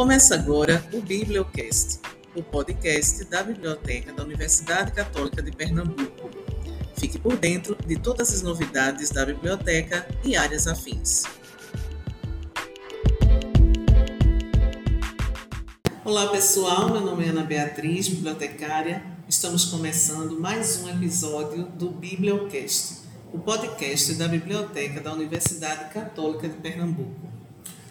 Começa agora o Bibliocast, o podcast da Biblioteca da Universidade Católica de Pernambuco. Fique por dentro de todas as novidades da biblioteca e áreas afins. Olá pessoal, meu nome é Ana Beatriz, bibliotecária. Estamos começando mais um episódio do Bibliocast, o podcast da Biblioteca da Universidade Católica de Pernambuco.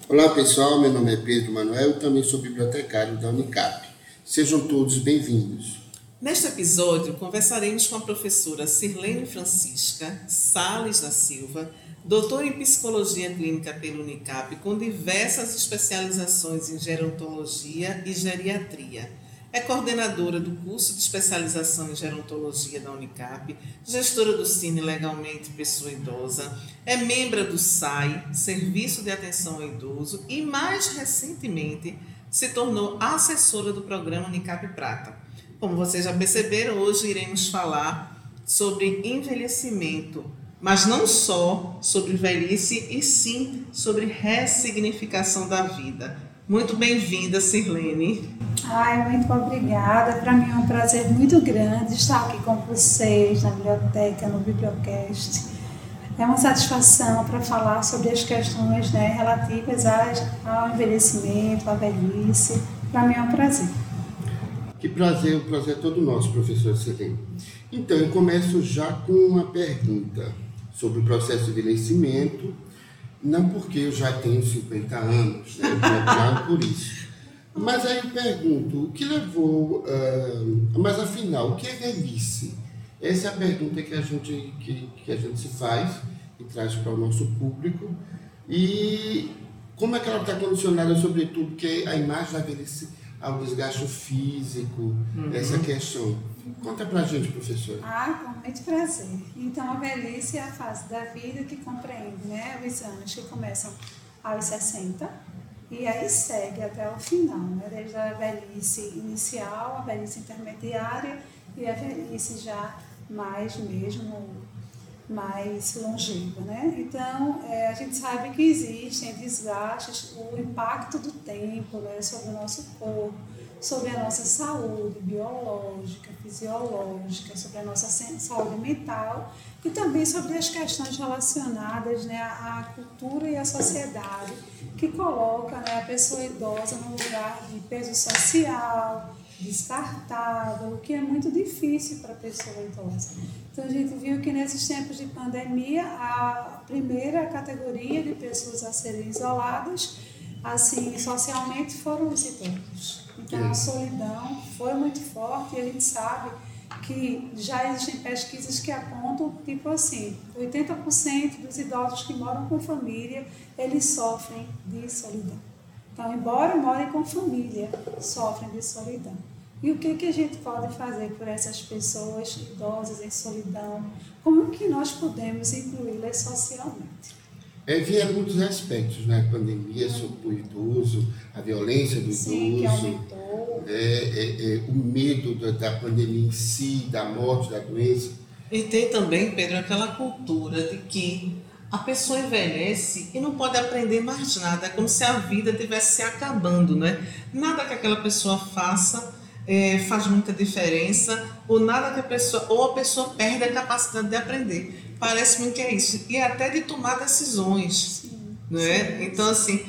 Olá pessoal, meu nome é Pedro Manuel e também sou bibliotecário da Unicap. Sejam todos bem-vindos. Neste episódio, conversaremos com a professora Sirlene Francisca Sales da Silva, doutora em Psicologia Clínica pela Unicap, com diversas especializações em gerontologia e geriatria é coordenadora do curso de especialização em gerontologia da Unicap, gestora do Cine Legalmente Pessoa Idosa, é membro do SAI, Serviço de Atenção ao Idoso, e mais recentemente se tornou assessora do programa Unicap Prata. Como vocês já perceberam, hoje iremos falar sobre envelhecimento, mas não só sobre velhice, e sim sobre ressignificação da vida. Muito bem-vinda, Sirlene. Ai, muito obrigada. Para mim é um prazer muito grande estar aqui com vocês na biblioteca, no Bibliocast. É uma satisfação para falar sobre as questões né, relativas ao envelhecimento, à velhice. Para mim é um prazer. Que prazer, o prazer é todo nosso, professor Sirlene. Então, eu começo já com uma pergunta sobre o processo de envelhecimento não porque eu já tenho 50 anos, né? não por isso. Mas aí eu pergunto, o que levou. Uh, mas afinal, o que é velhice? Essa é a pergunta que a gente, que, que a gente se faz e traz para o nosso público. E como é que ela está condicionada, sobretudo, que a imagem da velhice ao desgaste físico, uhum. essa questão. Conta pra gente, professora. Ah, com muito prazer. Então, a velhice é a fase da vida que compreende né, os anos que começam aos 60 e aí segue até o final, né, desde a velhice inicial, a velhice intermediária e a velhice já mais mesmo mais longeva, né? Então, é, a gente sabe que existem desgastes, o impacto do tempo né, sobre o nosso corpo, sobre a nossa saúde biológica, fisiológica, sobre a nossa saúde mental e também sobre as questões relacionadas né, à cultura e à sociedade, que coloca né, a pessoa idosa no lugar de peso social, descartável, o que é muito difícil para a pessoa idosa. Então a gente viu que nesses tempos de pandemia, a primeira categoria de pessoas a serem isoladas, assim, socialmente, foram os idosos. Então a solidão foi muito forte e a gente sabe que já existem pesquisas que apontam, tipo assim, 80% dos idosos que moram com família, eles sofrem de solidão. Então, embora morem com família, sofrem de solidão. E o que, que a gente pode fazer por essas pessoas idosas em solidão? Como que nós podemos incluí-las socialmente? É, vieram muitos aspectos, né? A pandemia sobre o idoso, a violência do Sim, idoso. É, é, é, o medo da, da pandemia em si, da morte, da doença. E tem também, Pedro, aquela cultura de que a pessoa envelhece e não pode aprender mais nada. É como se a vida estivesse se acabando, né? Nada que aquela pessoa faça é, faz muita diferença, ou nada que a pessoa, ou a pessoa perde a capacidade de aprender. Parece-me que é isso. E até de tomar decisões. Sim, né? Sim, então, assim,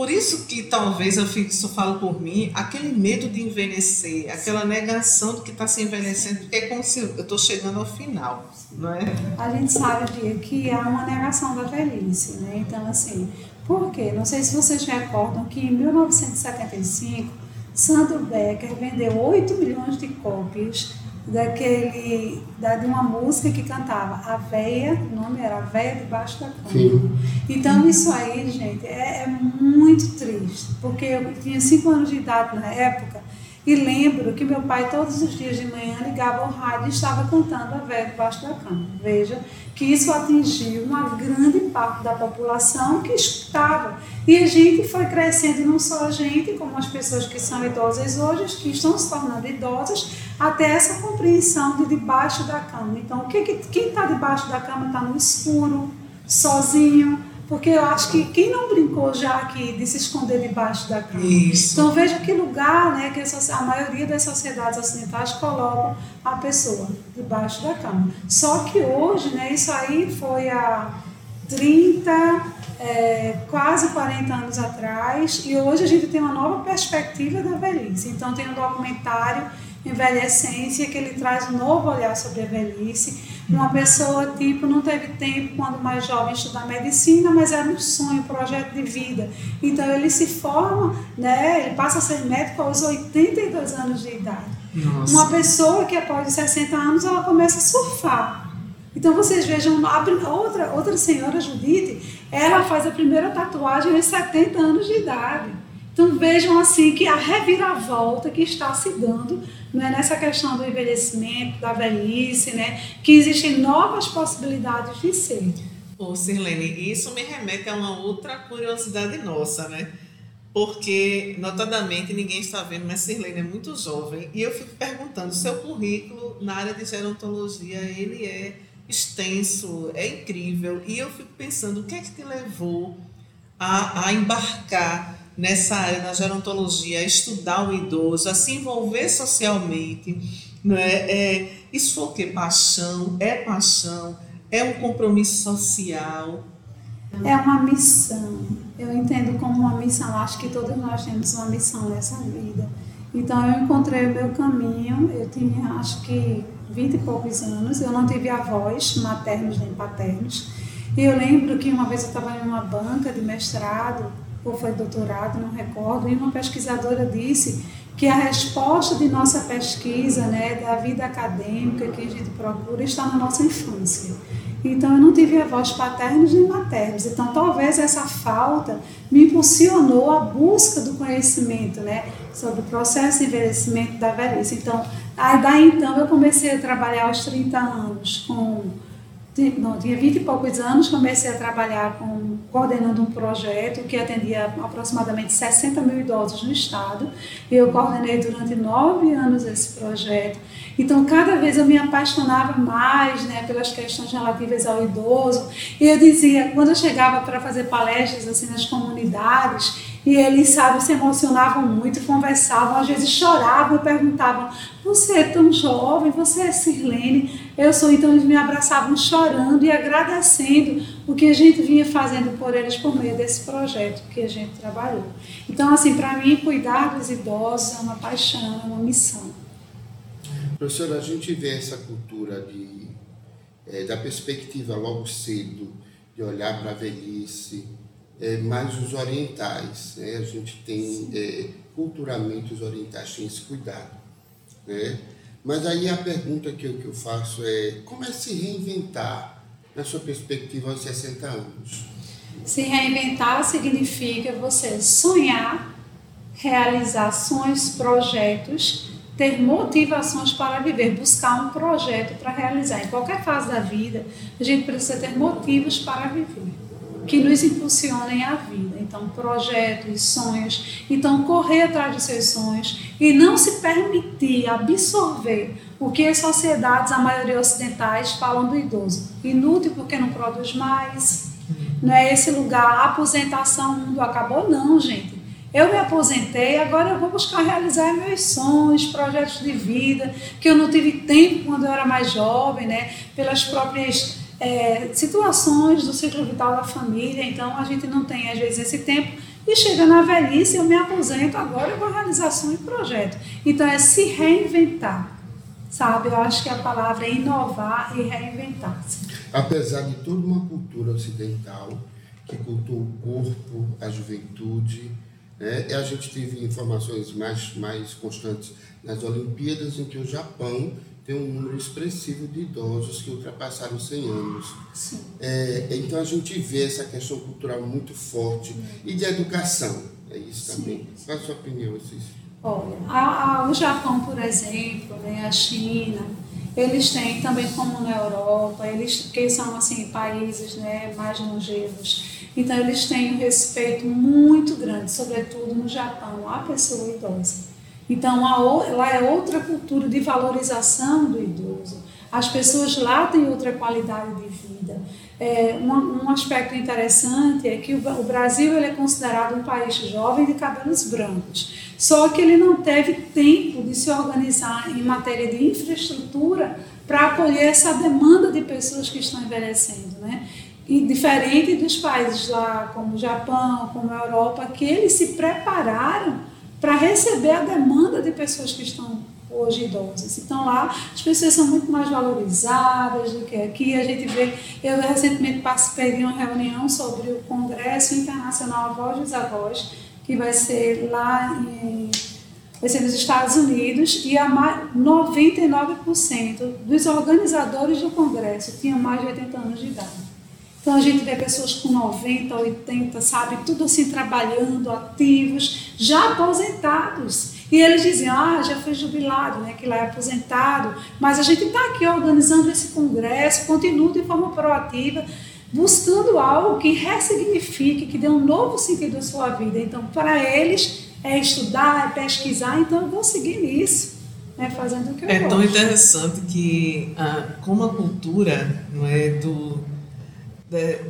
por isso que talvez eu fico, só falo por mim, aquele medo de envelhecer, aquela negação de que está se envelhecendo, porque é como se eu estou chegando ao final, não é? A gente sabe que há uma negação da velhice, né? Então, assim, por quê? Não sei se vocês recordam que em 1975 Sandro Becker vendeu 8 milhões de cópias daquele, da, de uma música que cantava A Véia, o nome era A Véia Debaixo da Cama. Sim. Então isso aí, gente, é, é muito triste, porque eu tinha 5 anos de idade na época e lembro que meu pai, todos os dias de manhã, ligava ao rádio e estava cantando a véia debaixo da cama. Veja que isso atingiu uma grande parte da população que escutava. E a gente foi crescendo, não só a gente, como as pessoas que são idosas hoje, que estão se tornando idosas, até essa compreensão de debaixo da cama. Então, o que, quem está debaixo da cama está no escuro, sozinho, porque eu acho que quem não brincou já aqui de se esconder debaixo da cama? Isso. Então veja que lugar né, que a maioria das sociedades ocidentais colocam a pessoa debaixo da cama. Só que hoje, né, isso aí foi há 30, é, quase 40 anos atrás, e hoje a gente tem uma nova perspectiva da velhice. Então tem um documentário Envelhecência, que ele traz um novo olhar sobre a velhice. Uma pessoa, tipo, não teve tempo quando mais jovem estudar medicina, mas era um sonho, um projeto de vida. Então ele se forma, né, ele passa a ser médico aos 82 anos de idade. Nossa. Uma pessoa que após 60 anos ela começa a surfar. Então vocês vejam, a outra, outra senhora, Judite, ela faz a primeira tatuagem aos 70 anos de idade. Então vejam assim que a reviravolta que está se dando não é nessa questão do envelhecimento, da velhice, né, que existem novas possibilidades de ser. Ô, Sirlene, isso me remete a uma outra curiosidade nossa, né? Porque, notadamente, ninguém está vendo, mas Sirlene é muito jovem. E eu fico perguntando, seu currículo na área de gerontologia, ele é extenso, é incrível. E eu fico pensando, o que é que te levou a, a embarcar nessa área da gerontologia, estudar o idoso, a se envolver socialmente? Não é? é isso foi o quê? Paixão? É paixão? É um compromisso social? É uma missão. Eu entendo como uma missão. Acho que todos nós temos uma missão nessa vida. Então eu encontrei o meu caminho. Eu tinha, acho que, vinte e poucos anos. Eu não tive avós maternos nem paternos. E eu lembro que uma vez eu estava em uma banca de mestrado ou foi doutorado, não recordo, e uma pesquisadora disse que a resposta de nossa pesquisa, né, da vida acadêmica que a gente procura, está na nossa infância. Então, eu não tive avós paternos nem maternos. Então, talvez essa falta me impulsionou a busca do conhecimento, né, sobre o processo de envelhecimento da velhice. Então, aí daí então eu comecei a trabalhar aos 30 anos com não, tinha 20 e poucos anos, comecei a trabalhar com, coordenando um projeto que atendia aproximadamente 60 mil idosos no estado. Eu coordenei durante nove anos esse projeto. Então, cada vez eu me apaixonava mais né, pelas questões relativas ao idoso. E eu dizia, quando eu chegava para fazer palestras assim nas comunidades, e eles, sabe, se emocionavam muito, conversavam, às vezes choravam e perguntavam: Você é tão jovem, você é Sirlene? Eu sou. Então, eles me abraçavam chorando e agradecendo o que a gente vinha fazendo por eles por meio desse projeto que a gente trabalhou. Então, assim, para mim, cuidar dos idosos é uma paixão, é uma missão. Professora, a gente vê essa cultura de, é, da perspectiva logo cedo, de olhar para a velhice é, mais os orientais. Né? A gente tem, é, culturalmente, os orientais têm esse cuidado. Né? Mas aí a pergunta que eu, que eu faço é: como é se reinventar na sua perspectiva aos 60 anos? Se reinventar significa você sonhar, realizar sonhos, projetos, ter motivações para viver, buscar um projeto para realizar. Em qualquer fase da vida, a gente precisa ter motivos para viver que nos impulsionem a vida. Então, projetos, sonhos. Então, correr atrás dos seus sonhos e não se permitir absorver o que as sociedades, a maioria ocidentais, falam do idoso. Inútil porque não produz mais. Não é esse lugar, aposentação, o mundo acabou. Não, gente. Eu me aposentei, agora eu vou buscar realizar meus sonhos, projetos de vida, que eu não tive tempo quando eu era mais jovem, né? Pelas próprias é, situações do ciclo vital da família, então a gente não tem às vezes esse tempo e chega na velhice, eu me aposento, agora eu vou realizar sonho e projeto. Então é se reinventar, sabe? Eu acho que a palavra é inovar e reinventar-se. Apesar de toda uma cultura ocidental que cultua o corpo, a juventude, né? a gente teve informações mais, mais constantes nas Olimpíadas em que o Japão tem um número expressivo de idosos que ultrapassaram 100 anos. É, então a gente vê essa questão cultural muito forte e de educação. É isso também. Sim. Qual a sua opinião, Cícero? Olha, a, a, o Japão, por exemplo, né, a China, eles têm também como na Europa, eles que são assim países né, mais longevos. Então eles têm um respeito muito grande, sobretudo no Japão, à pessoa idosa. Então, lá é outra cultura de valorização do idoso. As pessoas lá têm outra qualidade de vida. é, um, um, aspecto interessante é que o, o Brasil ele é considerado um país jovem de cabelos brancos, só que ele não teve tempo de se organizar em matéria de infraestrutura para acolher essa demanda de pessoas que estão envelhecendo, né? E diferente dos países lá, como o Japão, como a Europa, que eles se prepararam para receber a demanda de pessoas que estão hoje idosas. Então lá as pessoas são muito mais valorizadas do que aqui. A gente vê, eu recentemente participei de uma reunião sobre o Congresso Internacional Avós dos Avós, que vai ser lá em, vai ser nos Estados Unidos, e a 99% dos organizadores do Congresso tinham mais de 80 anos de idade. Então a gente vê pessoas com 90, 80, sabe, tudo assim trabalhando, ativos, já aposentados. E eles diziam, ah, já foi jubilado, né, que lá é aposentado, mas a gente está aqui organizando esse congresso, continua de forma proativa, buscando algo que ressignifique, que dê um novo sentido à sua vida. Então, para eles, é estudar, é pesquisar, então eu vou seguir nisso. Né, fazendo o que eu é gosto. tão interessante que ah, como a cultura não é do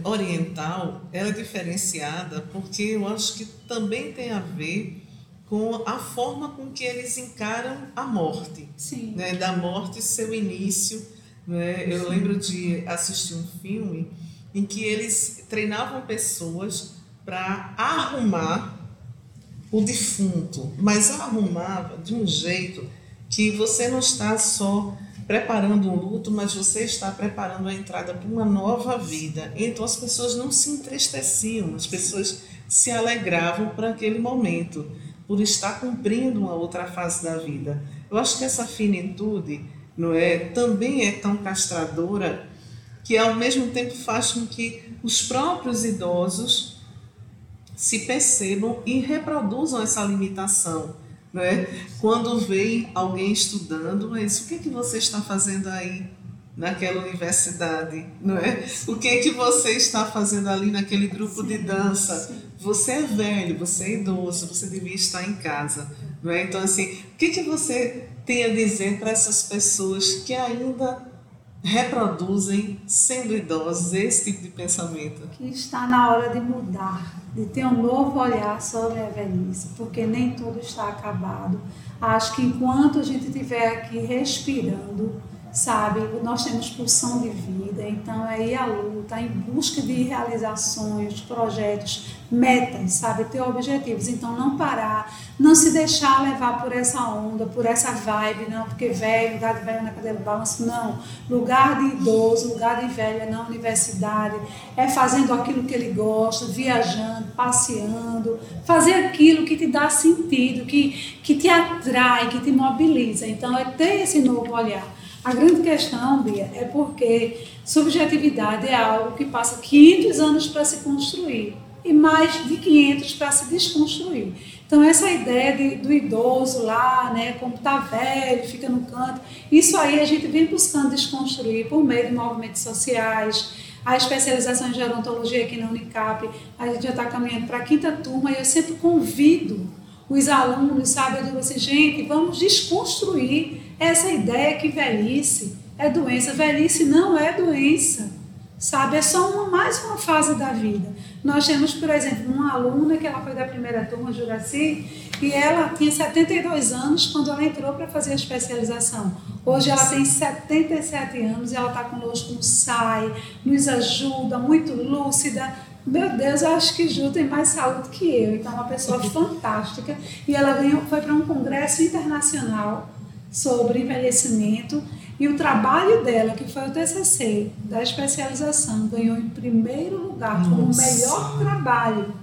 oriental ela é diferenciada porque eu acho que também tem a ver com a forma com que eles encaram a morte, Sim. Né? da morte seu início. Né? Eu lembro de assistir um filme em que eles treinavam pessoas para arrumar o defunto, mas arrumava de um jeito que você não está só preparando um luto, mas você está preparando a entrada para uma nova vida. Então as pessoas não se entristeciam, as pessoas se alegravam por aquele momento, por estar cumprindo uma outra fase da vida. Eu acho que essa finitude, não é, também é tão castradora que ao mesmo tempo faz com que os próprios idosos se percebam e reproduzam essa limitação né? Quando vem alguém estudando, mas o que, é que você está fazendo aí naquela universidade? Não é? O que, é que você está fazendo ali naquele grupo de dança? Você é velho, você é idoso, você devia estar em casa. Não é? Então, assim, o que, é que você tem a dizer para essas pessoas que ainda reproduzem, sendo idosos, esse tipo de pensamento? Que está na hora de mudar de ter um novo olhar sobre a velhice, porque nem tudo está acabado. Acho que enquanto a gente estiver aqui respirando, sabe? Nós temos pulsão de vida, então é ir à luta, em busca de realizações, projetos, metas, sabe? Ter objetivos. Então não parar, não se deixar levar por essa onda, por essa vibe, não, porque velho, lugar de velho na cadeira de balanço, não. Lugar de idoso, lugar de velho é na universidade, é fazendo aquilo que ele gosta, viajando, passeando, fazer aquilo que te dá sentido, que, que te atrai, que te mobiliza. Então é ter esse novo olhar. A grande questão, Bia, é porque subjetividade é algo que passa 500 anos para se construir e mais de 500 para se desconstruir. Então, essa ideia de, do idoso lá, né, como está velho, fica no canto, isso aí a gente vem buscando desconstruir por meio de movimentos sociais, a especialização em gerontologia aqui na Unicap, a gente já está caminhando para a quinta turma e eu sempre convido os alunos, sabe, eu digo assim, gente, vamos desconstruir essa ideia que velhice é doença. Velhice não é doença, sabe? É só uma, mais uma fase da vida. Nós temos, por exemplo, uma aluna que ela foi da primeira turma, Juraci, e ela tinha 72 anos quando ela entrou para fazer a especialização. Hoje ela tem 77 anos e ela está conosco no SAI, nos ajuda, muito lúcida. Meu Deus, eu acho que Ju tem mais saúde que eu, então é uma pessoa fantástica. E ela ganhou, foi para um congresso internacional sobre envelhecimento e o trabalho dela, que foi o TCC da especialização, ganhou em primeiro lugar como o melhor trabalho.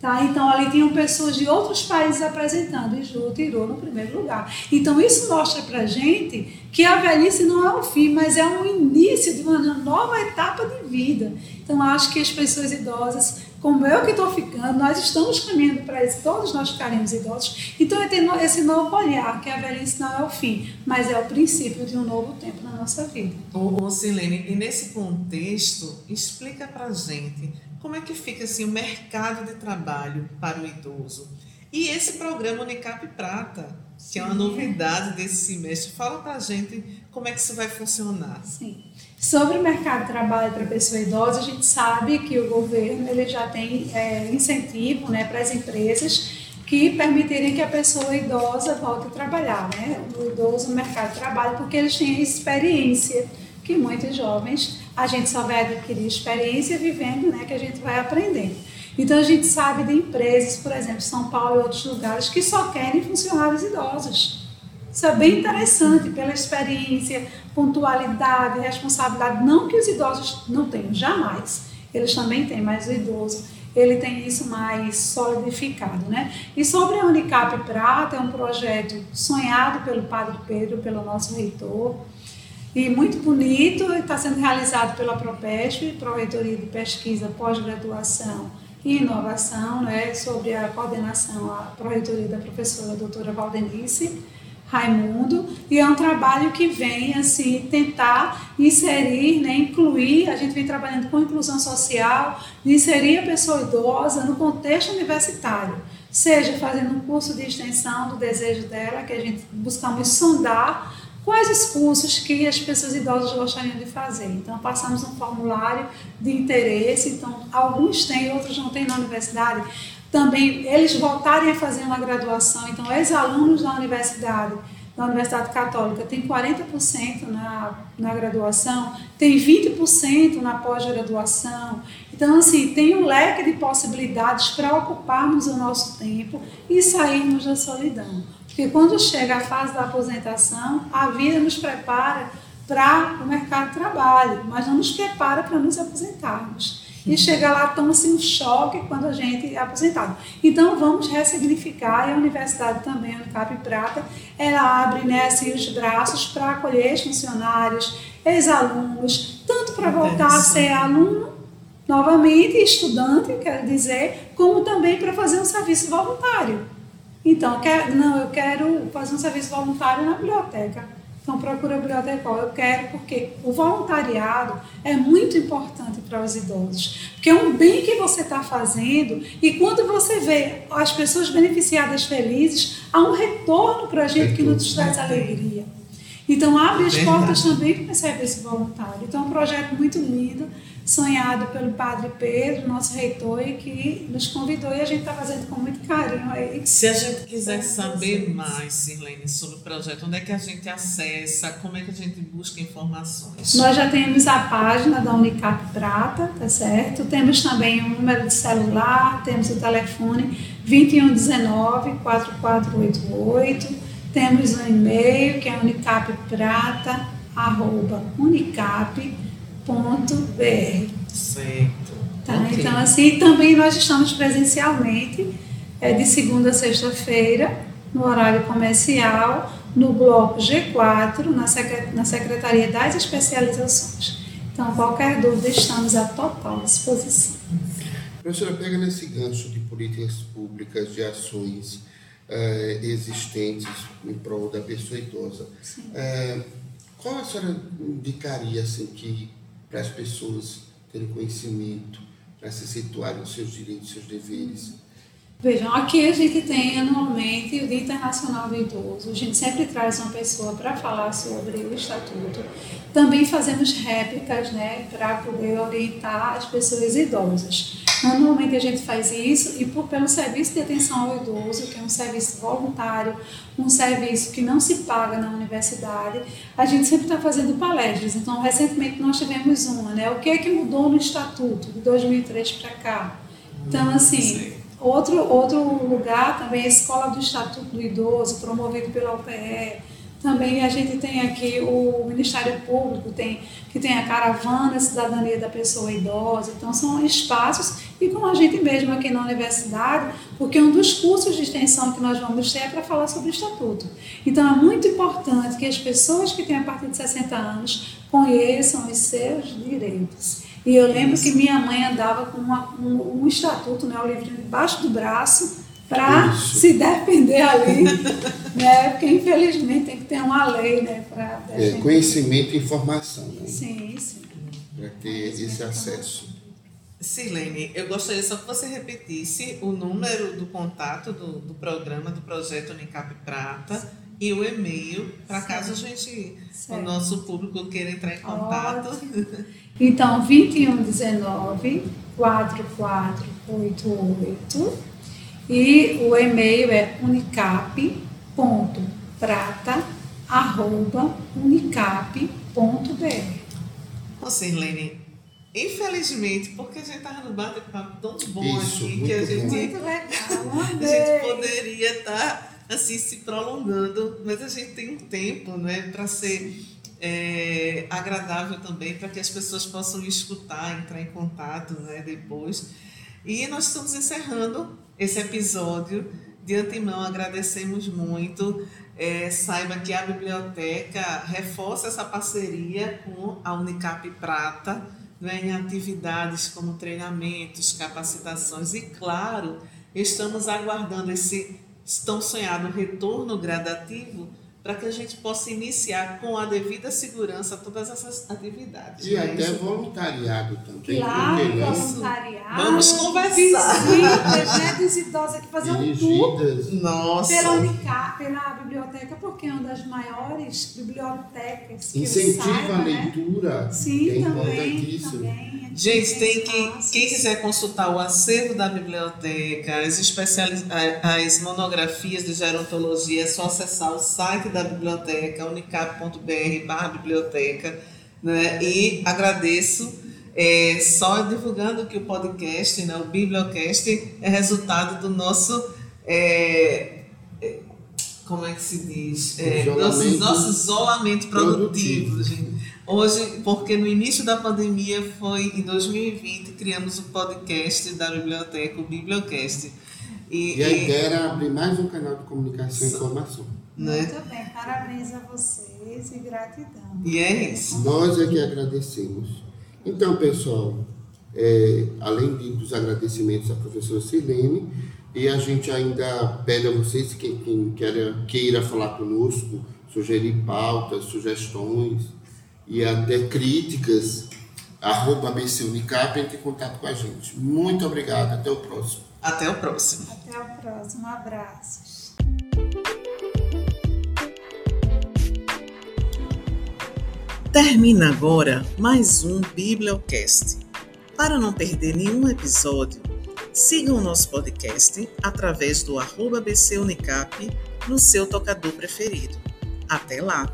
Tá? Então, ali tinham pessoas de outros países apresentando e Ju tirou no primeiro lugar. Então, isso mostra para gente que a velhice não é o fim, mas é um início de uma nova etapa de vida. Então, acho que as pessoas idosas como eu que estou ficando, nós estamos caminhando para isso, todos nós ficaremos idosos. Então é ter esse novo olhar, que a velhice não é o fim, mas é o princípio de um novo tempo na nossa vida. Ô, ô Silene, e nesse contexto, explica para gente como é que fica assim, o mercado de trabalho para o idoso. E esse programa Unicap Prata, que Sim. é uma novidade desse semestre, fala para a gente como é que isso vai funcionar. Sim. Sobre o mercado de trabalho para pessoa idosa, a gente sabe que o governo ele já tem é, incentivo né, para as empresas que permitirem que a pessoa idosa volte a trabalhar, né? o idoso no mercado de trabalho, porque eles têm experiência, que muitos jovens, a gente só vai adquirir experiência vivendo, né, que a gente vai aprendendo. Então a gente sabe de empresas, por exemplo, São Paulo e outros lugares, que só querem funcionários idosos. Isso é bem interessante pela experiência, pontualidade, responsabilidade. Não que os idosos não tenham, jamais. Eles também têm, mas o idoso ele tem isso mais solidificado, né? E sobre a Unicap Prata, é um projeto sonhado pelo Padre Pedro, pelo nosso reitor, e muito bonito, está sendo realizado pela PROPESP, Proreitoria de Pesquisa, Pós-Graduação e Inovação, né, sobre a coordenação, a Proreitoria da professora doutora Valdenice, Raimundo, e é um trabalho que vem assim tentar inserir, né, incluir, a gente vem trabalhando com inclusão social, inserir a pessoa idosa no contexto universitário, seja fazendo um curso de extensão do desejo dela, que a gente buscamos sondar quais os cursos que as pessoas idosas gostariam de fazer. Então, passamos um formulário de interesse, então, alguns têm, outros não têm na universidade também eles voltarem a fazer uma graduação. Então, ex-alunos da universidade, da Universidade Católica, tem 40% na, na graduação, tem 20% na pós-graduação. Então, assim, tem um leque de possibilidades para ocuparmos o nosso tempo e sairmos da solidão. Porque quando chega a fase da aposentação, a vida nos prepara para o mercado de trabalho, mas não nos prepara para nos aposentarmos e chega lá, toma-se um choque quando a gente é aposentado. Então, vamos ressignificar, e a universidade também, a Unicap Prata, ela abre né, assim, os braços para acolher os funcionários, ex-alunos, tanto para voltar a ser aluno novamente, estudante, quero dizer, como também para fazer um serviço voluntário. Então, quer, não, eu quero fazer um serviço voluntário na biblioteca então, procura bibliotecário. Eu quero, porque o voluntariado é muito importante para os idosos. Porque é um bem que você está fazendo e quando você vê as pessoas beneficiadas felizes, há um retorno para a gente que nos traz alegria. Então, abre as portas também para o serviço voluntário. Então, é um projeto muito lindo sonhado pelo Padre Pedro, nosso reitor, e que nos convidou e a gente está fazendo com muito carinho aí. Se a gente quiser saber mais, Sirlene, sobre o projeto, onde é que a gente acessa, como é que a gente busca informações? Nós já temos a página da Unicap Prata, tá certo? Temos também o número de celular, temos o telefone 2119 4488, temos um e-mail que é unicapprata@unicap www.br. Certo. Tá? Okay. Então, assim, também nós estamos presencialmente, é, de segunda a sexta-feira, no horário comercial, no bloco G4, na, Secret na Secretaria das Especializações. Então, qualquer dúvida, estamos à total disposição. Professora, pega nesse gancho de políticas públicas, de ações uh, existentes em prol da pessoa idosa. Uh, qual a senhora indicaria assim, que para as pessoas terem conhecimento, para se situarem nos seus direitos, seus deveres. Vejam, aqui a gente tem anualmente o Dia Internacional do Idoso. A gente sempre traz uma pessoa para falar sobre o estatuto. Também fazemos réplicas né, para poder orientar as pessoas idosas. Anualmente a gente faz isso e por, pelo serviço de atenção ao idoso, que é um serviço voluntário, um serviço que não se paga na universidade, a gente sempre está fazendo palestras. Então, recentemente nós tivemos uma, né? O que é que mudou no Estatuto de 2003 para cá? Então, assim, outro, outro lugar também é a Escola do Estatuto do Idoso, promovido pela UPE também a gente tem aqui o Ministério Público, tem, que tem a caravana Cidadania da Pessoa Idosa. Então, são espaços, e com a gente mesmo aqui na universidade, porque um dos cursos de extensão que nós vamos ter é para falar sobre o Estatuto. Então, é muito importante que as pessoas que têm a partir de 60 anos conheçam os seus direitos. E eu lembro que minha mãe andava com uma, um, um estatuto, né, o livro debaixo do braço, para se defender ali, né? Porque infelizmente tem que ter uma lei, né? Para é, conhecimento e informação, né? Sim, sim. Para ter esse acesso. Silene, eu gostaria só que você repetisse o número do contato do, do programa, do projeto Unicap Prata e o e-mail, para caso a gente, certo. o nosso público queira entrar em contato. Ótimo. Então, 2119 4488 e o e-mail é unicap.prata@unicap.br. Ô, Sirlene, infelizmente, porque a gente estava no bate-papo tão bom Isso, aqui que a gente, muito legal, a gente poderia estar tá, assim se prolongando, mas a gente tem um tempo, né, para ser é, agradável também para que as pessoas possam escutar, entrar em contato né, depois. E nós estamos encerrando esse episódio. De antemão, agradecemos muito. É, saiba que a biblioteca reforça essa parceria com a Unicap Prata né, em atividades como treinamentos, capacitações e, claro, estamos aguardando esse tão sonhado retorno gradativo para que a gente possa iniciar com a devida segurança todas essas atividades. E né? até voluntariado também. Claro, voluntariado. Vamos conversar. Visitas, né, dos idosos que fazer um tour Nossa. pela Unicap, pela biblioteca, porque é uma das maiores bibliotecas que Incentiva saiba, a né? leitura. Sim, que é também, importantíssimo. também. Gente, tem que quem quiser consultar o acervo da biblioteca, as, especializ... as monografias de gerontologia, é só acessar o site da biblioteca, unicap.br biblioteca, né? E agradeço é, só divulgando que o podcast, né, o Bibliocast, é resultado do nosso é, é como é que se diz? É, Isolamento nosso, nosso isolamento produtivo, produtivo. gente. Hoje, porque no início da pandemia foi em 2020, criamos o podcast da biblioteca, o Bibliocast. E, e a ideia era abrir mais um canal de comunicação e informação. Né? Muito bem, parabéns a vocês e gratidão. E é isso. Nós é que agradecemos. Então, pessoal, é, além de, dos agradecimentos à professora Silene, e a gente ainda pede a vocês, quem, quem queira, queira falar conosco, sugerir pautas, sugestões, e até críticas, arroba BC Unicap, entre em contato com a gente. Muito obrigado, até o próximo. Até o próximo. Até o próximo, abraços. Termina agora mais um Bibliocast. Para não perder nenhum episódio, siga o nosso podcast através do arroba BC Unicap no seu tocador preferido. Até lá!